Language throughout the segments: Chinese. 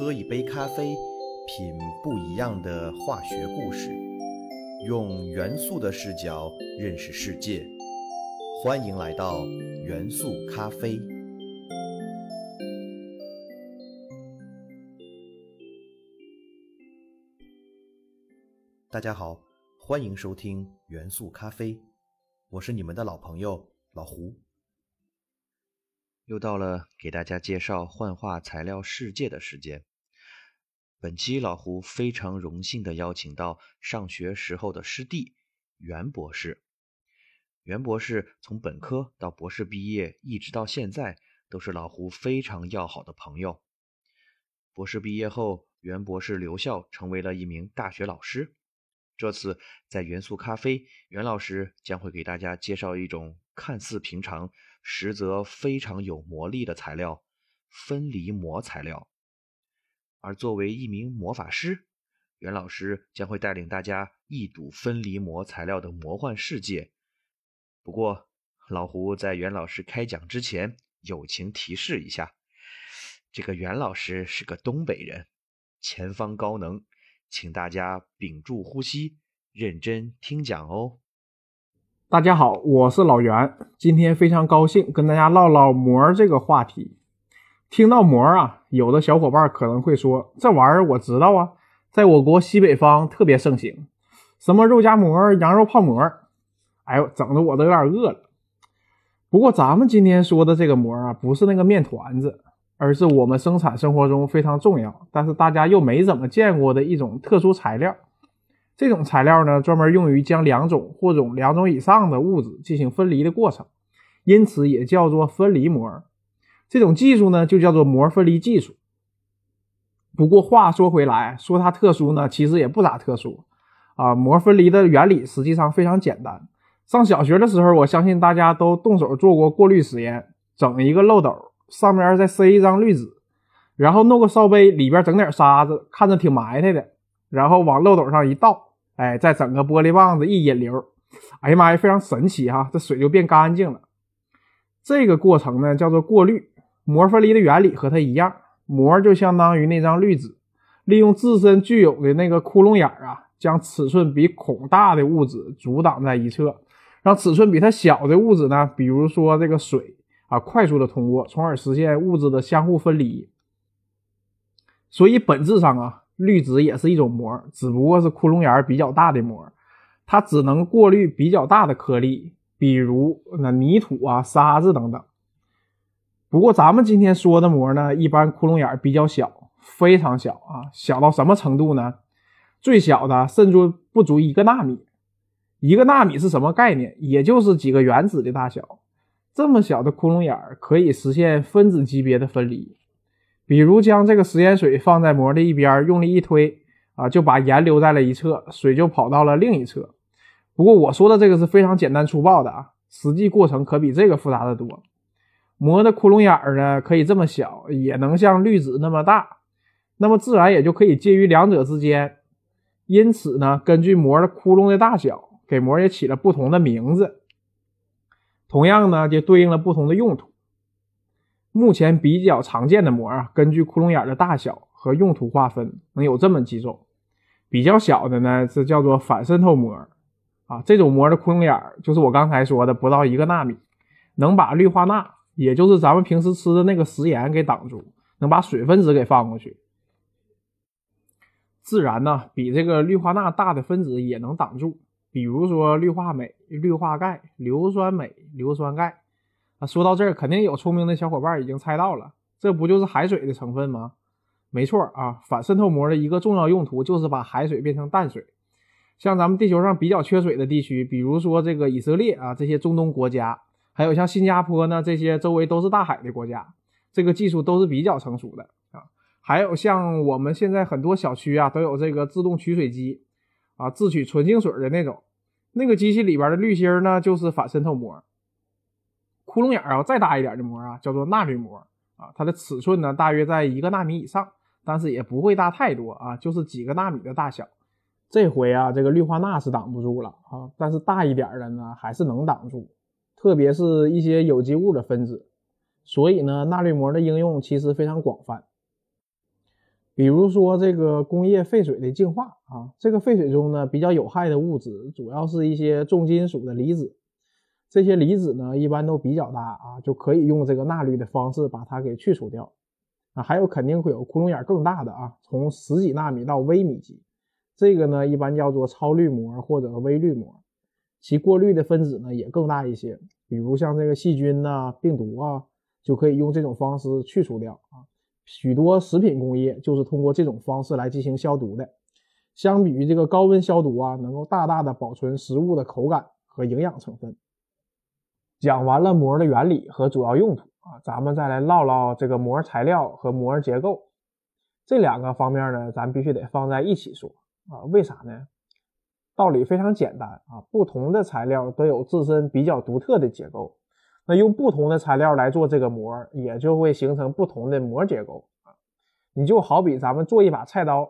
喝一杯咖啡，品不一样的化学故事，用元素的视角认识世界。欢迎来到元素咖啡。大家好，欢迎收听元素咖啡，我是你们的老朋友老胡。又到了给大家介绍幻化材料世界的时间。本期老胡非常荣幸的邀请到上学时候的师弟袁博士。袁博士从本科到博士毕业，一直到现在都是老胡非常要好的朋友。博士毕业后，袁博士留校成为了一名大学老师。这次在元素咖啡，袁老师将会给大家介绍一种看似平常。实则非常有魔力的材料——分离膜材料。而作为一名魔法师，袁老师将会带领大家一睹分离膜材料的魔幻世界。不过，老胡在袁老师开讲之前，友情提示一下：这个袁老师是个东北人，前方高能，请大家屏住呼吸，认真听讲哦。大家好，我是老袁，今天非常高兴跟大家唠唠膜这个话题。听到膜啊，有的小伙伴可能会说，这玩意儿我知道啊，在我国西北方特别盛行，什么肉夹馍、羊肉泡馍，哎呦，整的我都有点饿了。不过咱们今天说的这个膜啊，不是那个面团子，而是我们生产生活中非常重要，但是大家又没怎么见过的一种特殊材料。这种材料呢，专门用于将两种或种两种以上的物质进行分离的过程，因此也叫做分离膜。这种技术呢，就叫做膜分离技术。不过话说回来，说它特殊呢，其实也不咋特殊啊。膜分离的原理实际上非常简单。上小学的时候，我相信大家都动手做过过滤实验，整一个漏斗，上面再塞一张滤纸，然后弄个烧杯，里边整点沙子，看着挺埋汰的，然后往漏斗上一倒。哎，再整个玻璃棒子一引流，哎呀妈呀，非常神奇哈！这水就变干净了。这个过程呢叫做过滤。膜分离的原理和它一样，膜就相当于那张滤纸，利用自身具有的那个窟窿眼儿啊，将尺寸比孔大的物质阻挡在一侧，让尺寸比它小的物质呢，比如说这个水啊，快速的通过，从而实现物质的相互分离。所以本质上啊。滤纸也是一种膜，只不过是窟窿眼儿比较大的膜，它只能过滤比较大的颗粒，比如那泥土啊、沙子等等。不过咱们今天说的膜呢，一般窟窿眼比较小，非常小啊，小到什么程度呢？最小的甚至不足一个纳米。一个纳米是什么概念？也就是几个原子的大小。这么小的窟窿眼可以实现分子级别的分离。比如将这个食盐水放在膜的一边，用力一推啊，就把盐留在了一侧，水就跑到了另一侧。不过我说的这个是非常简单粗暴的啊，实际过程可比这个复杂的多。膜的窟窿眼儿呢，可以这么小，也能像滤纸那么大，那么自然也就可以介于两者之间。因此呢，根据膜的窟窿的大小，给膜也起了不同的名字，同样呢，就对应了不同的用途。目前比较常见的膜啊，根据窟窿眼的大小和用途划分，能有这么几种。比较小的呢，是叫做反渗透膜啊，这种膜的窟窿眼就是我刚才说的不到一个纳米，能把氯化钠，也就是咱们平时吃的那个食盐给挡住，能把水分子给放过去。自然呢，比这个氯化钠大的分子也能挡住，比如说氯化镁、氯化钙、硫酸镁、硫酸钙。啊，说到这儿，肯定有聪明的小伙伴已经猜到了，这不就是海水的成分吗？没错啊，反渗透膜的一个重要用途就是把海水变成淡水。像咱们地球上比较缺水的地区，比如说这个以色列啊，这些中东国家，还有像新加坡呢，这些周围都是大海的国家，这个技术都是比较成熟的啊。还有像我们现在很多小区啊，都有这个自动取水机啊，自取纯净水的那种，那个机器里边的滤芯呢，就是反渗透膜。窟窿眼儿啊，再大一点的膜啊，叫做钠滤膜啊，它的尺寸呢大约在一个纳米以上，但是也不会大太多啊，就是几个纳米的大小。这回啊，这个氯化钠是挡不住了啊，但是大一点的呢还是能挡住，特别是一些有机物的分子。所以呢，钠滤膜的应用其实非常广泛。比如说这个工业废水的净化啊，这个废水中呢比较有害的物质，主要是一些重金属的离子。这些离子呢一般都比较大啊，就可以用这个纳滤的方式把它给去除掉。啊，还有肯定会有窟窿眼更大的啊，从十几纳米到微米级，这个呢一般叫做超滤膜或者微滤膜，其过滤的分子呢也更大一些。比如像这个细菌呐、病毒啊，就可以用这种方式去除掉啊。许多食品工业就是通过这种方式来进行消毒的。相比于这个高温消毒啊，能够大大的保存食物的口感和营养成分。讲完了膜的原理和主要用途。啊，咱们再来唠唠这个膜材料和膜结构这两个方面呢，咱必须得放在一起说啊。为啥呢？道理非常简单啊，不同的材料都有自身比较独特的结构，那用不同的材料来做这个膜，也就会形成不同的膜结构啊。你就好比咱们做一把菜刀，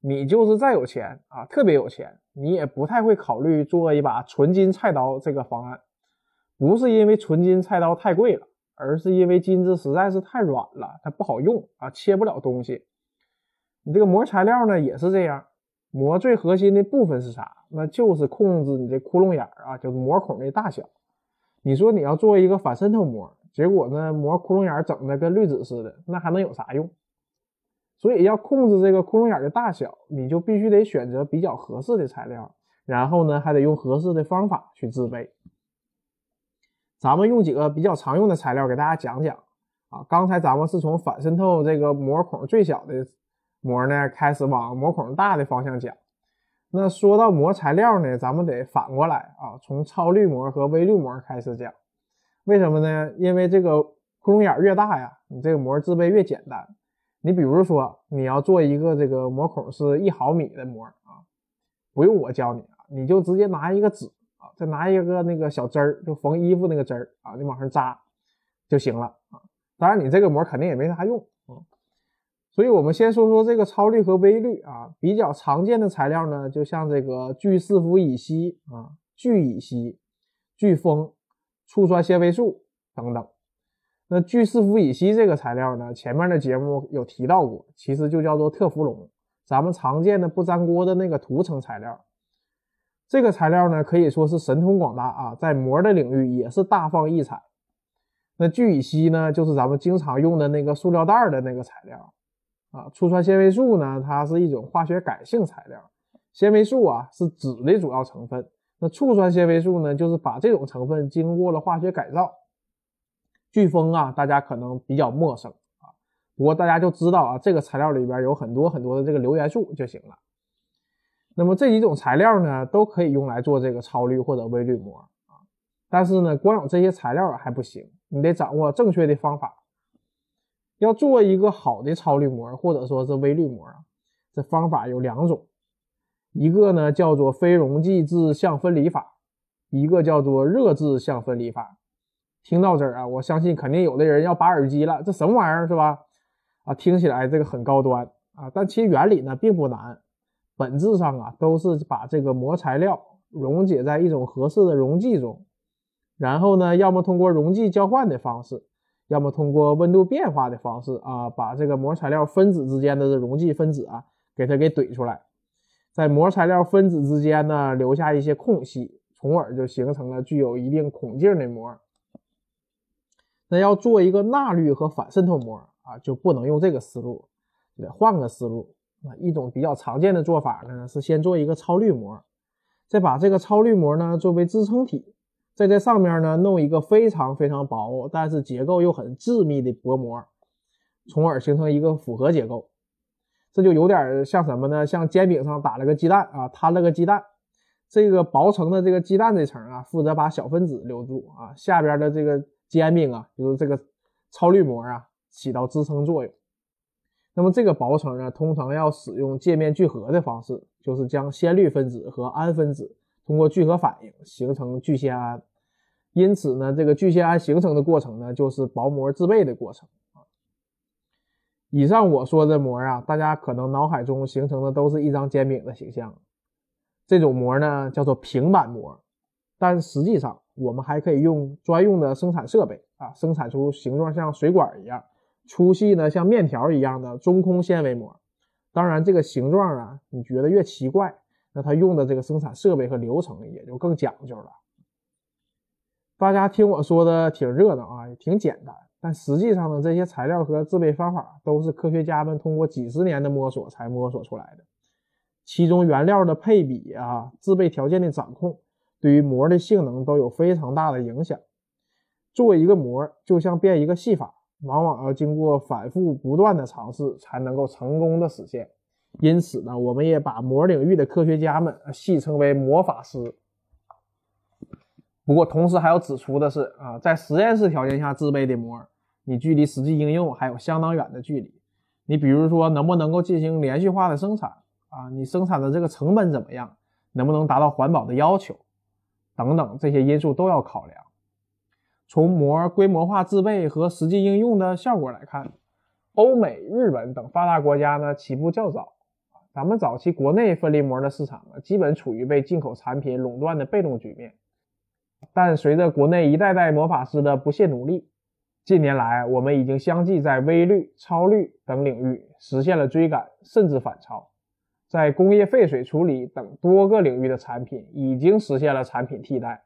你就是再有钱啊，特别有钱，你也不太会考虑做一把纯金菜刀这个方案，不是因为纯金菜刀太贵了。而是因为金子实在是太软了，它不好用啊，切不了东西。你这个膜材料呢也是这样，膜最核心的部分是啥？那就是控制你这窟窿眼儿啊，就是膜孔的大小。你说你要做一个反渗透膜，结果呢膜窟窿眼整的跟滤纸似的，那还能有啥用？所以要控制这个窟窿眼的大小，你就必须得选择比较合适的材料，然后呢还得用合适的方法去制备。咱们用几个比较常用的材料给大家讲讲啊。刚才咱们是从反渗透这个膜孔最小的膜呢开始往膜孔大的方向讲。那说到膜材料呢，咱们得反过来啊，从超滤膜和微滤膜开始讲。为什么呢？因为这个窟窿眼越大呀，你这个膜制备越简单。你比如说你要做一个这个膜孔是一毫米的膜啊，不用我教你啊，你就直接拿一个纸啊。再拿一个那个小针儿，就缝衣服那个针儿啊，你往上扎就行了啊。当然，你这个膜肯定也没啥用。所以我们先说说这个超滤和微滤啊，比较常见的材料呢，就像这个聚四氟乙烯啊、聚乙烯、聚峰、醋酸纤维素等等。那聚四氟乙烯这个材料呢，前面的节目有提到过，其实就叫做特氟龙，咱们常见的不粘锅的那个涂层材料。这个材料呢，可以说是神通广大啊，在膜的领域也是大放异彩。那聚乙烯呢，就是咱们经常用的那个塑料袋的那个材料啊。醋酸纤维素呢，它是一种化学改性材料。纤维素啊，是纸的主要成分。那醋酸纤维素呢，就是把这种成分经过了化学改造。飓风啊，大家可能比较陌生啊，不过大家就知道啊，这个材料里边有很多很多的这个硫元素就行了。那么这几种材料呢，都可以用来做这个超滤或者微滤膜啊。但是呢，光有这些材料还不行，你得掌握正确的方法。要做一个好的超滤膜或者说是微滤膜啊，这方法有两种，一个呢叫做非溶剂质相分离法，一个叫做热质相分离法。听到这儿啊，我相信肯定有的人要拔耳机了，这什么玩意儿是吧？啊，听起来这个很高端啊，但其实原理呢并不难。本质上啊，都是把这个膜材料溶解在一种合适的溶剂中，然后呢，要么通过溶剂交换的方式，要么通过温度变化的方式啊，把这个膜材料分子之间的溶剂分子啊，给它给怼出来，在膜材料分子之间呢留下一些空隙，从而就形成了具有一定孔径的膜。那要做一个钠滤和反渗透膜啊，就不能用这个思路，得换个思路。啊，一种比较常见的做法呢，是先做一个超滤膜，再把这个超滤膜呢作为支撑体，在这上面呢弄一个非常非常薄，但是结构又很致密的薄膜，从而形成一个复合结构。这就有点像什么呢？像煎饼上打了个鸡蛋啊，摊了个鸡蛋，这个薄层的这个鸡蛋这层啊，负责把小分子留住啊，下边的这个煎饼啊，就是这个超滤膜啊，起到支撑作用。那么这个薄层呢，通常要使用界面聚合的方式，就是将酰氯分子和氨分子通过聚合反应形成聚酰胺。因此呢，这个聚酰胺形成的过程呢，就是薄膜制备的过程啊。以上我说的膜啊，大家可能脑海中形成的都是一张煎饼的形象。这种膜呢，叫做平板膜，但实际上我们还可以用专用的生产设备啊，生产出形状像水管一样。粗细呢像面条一样的中空纤维膜，当然，这个形状啊，你觉得越奇怪，那它用的这个生产设备和流程也就更讲究了。大家听我说的挺热闹啊，也挺简单，但实际上呢，这些材料和制备方法都是科学家们通过几十年的摸索才摸索出来的。其中原料的配比啊，制备条件的掌控，对于膜的性能都有非常大的影响。做一个膜，就像变一个戏法。往往要经过反复不断的尝试才能够成功的实现，因此呢，我们也把膜领域的科学家们戏称为魔法师。不过，同时还要指出的是啊，在实验室条件下制备的膜，你距离实际应用还有相当远的距离。你比如说，能不能够进行连续化的生产啊？你生产的这个成本怎么样？能不能达到环保的要求？等等，这些因素都要考量。从膜规模化制备和实际应用的效果来看，欧美、日本等发达国家呢起步较早。咱们早期国内分离膜的市场啊，基本处于被进口产品垄断的被动局面。但随着国内一代代魔法师的不懈努力，近年来我们已经相继在微滤、超滤等领域实现了追赶，甚至反超。在工业废水处理等多个领域的产品已经实现了产品替代。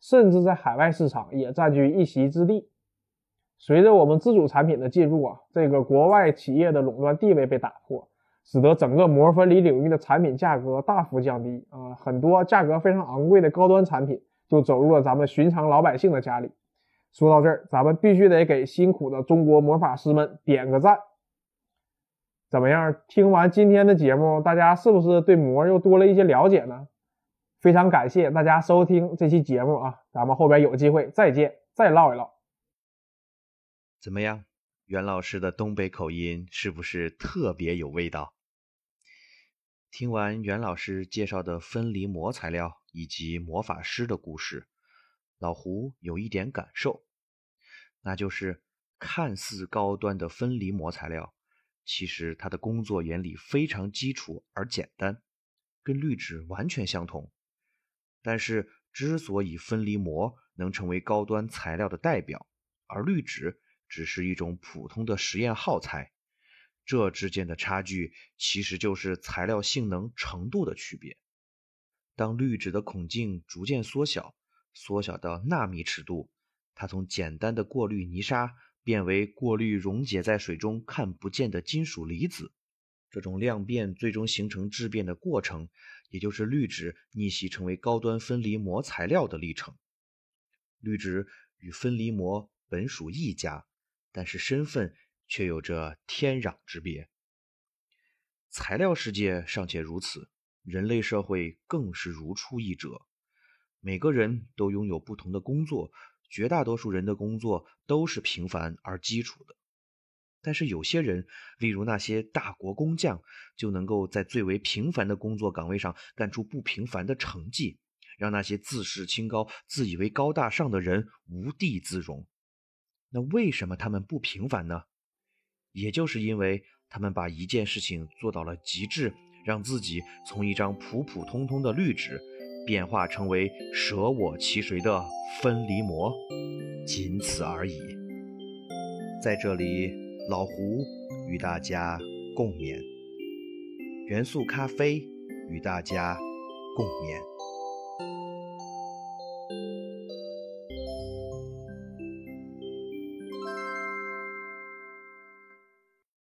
甚至在海外市场也占据一席之地。随着我们自主产品的进入啊，这个国外企业的垄断地位被打破，使得整个膜分离领域的产品价格大幅降低啊，很多价格非常昂贵的高端产品就走入了咱们寻常老百姓的家里。说到这儿，咱们必须得给辛苦的中国魔法师们点个赞。怎么样？听完今天的节目，大家是不是对膜又多了一些了解呢？非常感谢大家收听这期节目啊，咱们后边有机会再见，再唠一唠。怎么样，袁老师的东北口音是不是特别有味道？听完袁老师介绍的分离膜材料以及魔法师的故事，老胡有一点感受，那就是看似高端的分离膜材料，其实它的工作原理非常基础而简单，跟滤纸完全相同。但是，之所以分离膜能成为高端材料的代表，而滤纸只是一种普通的实验耗材，这之间的差距其实就是材料性能程度的区别。当滤纸的孔径逐渐缩小，缩小到纳米尺度，它从简单的过滤泥沙变为过滤溶解在水中看不见的金属离子，这种量变最终形成质变的过程。也就是滤纸逆袭成为高端分离膜材料的历程。滤纸与分离膜本属一家，但是身份却有着天壤之别。材料世界尚且如此，人类社会更是如出一辙。每个人都拥有不同的工作，绝大多数人的工作都是平凡而基础的。但是有些人，例如那些大国工匠，就能够在最为平凡的工作岗位上干出不平凡的成绩，让那些自视清高、自以为高大上的人无地自容。那为什么他们不平凡呢？也就是因为他们把一件事情做到了极致，让自己从一张普普通通的绿纸，变化成为舍我其谁的分离膜，仅此而已。在这里。老胡与大家共勉，元素咖啡与大家共勉。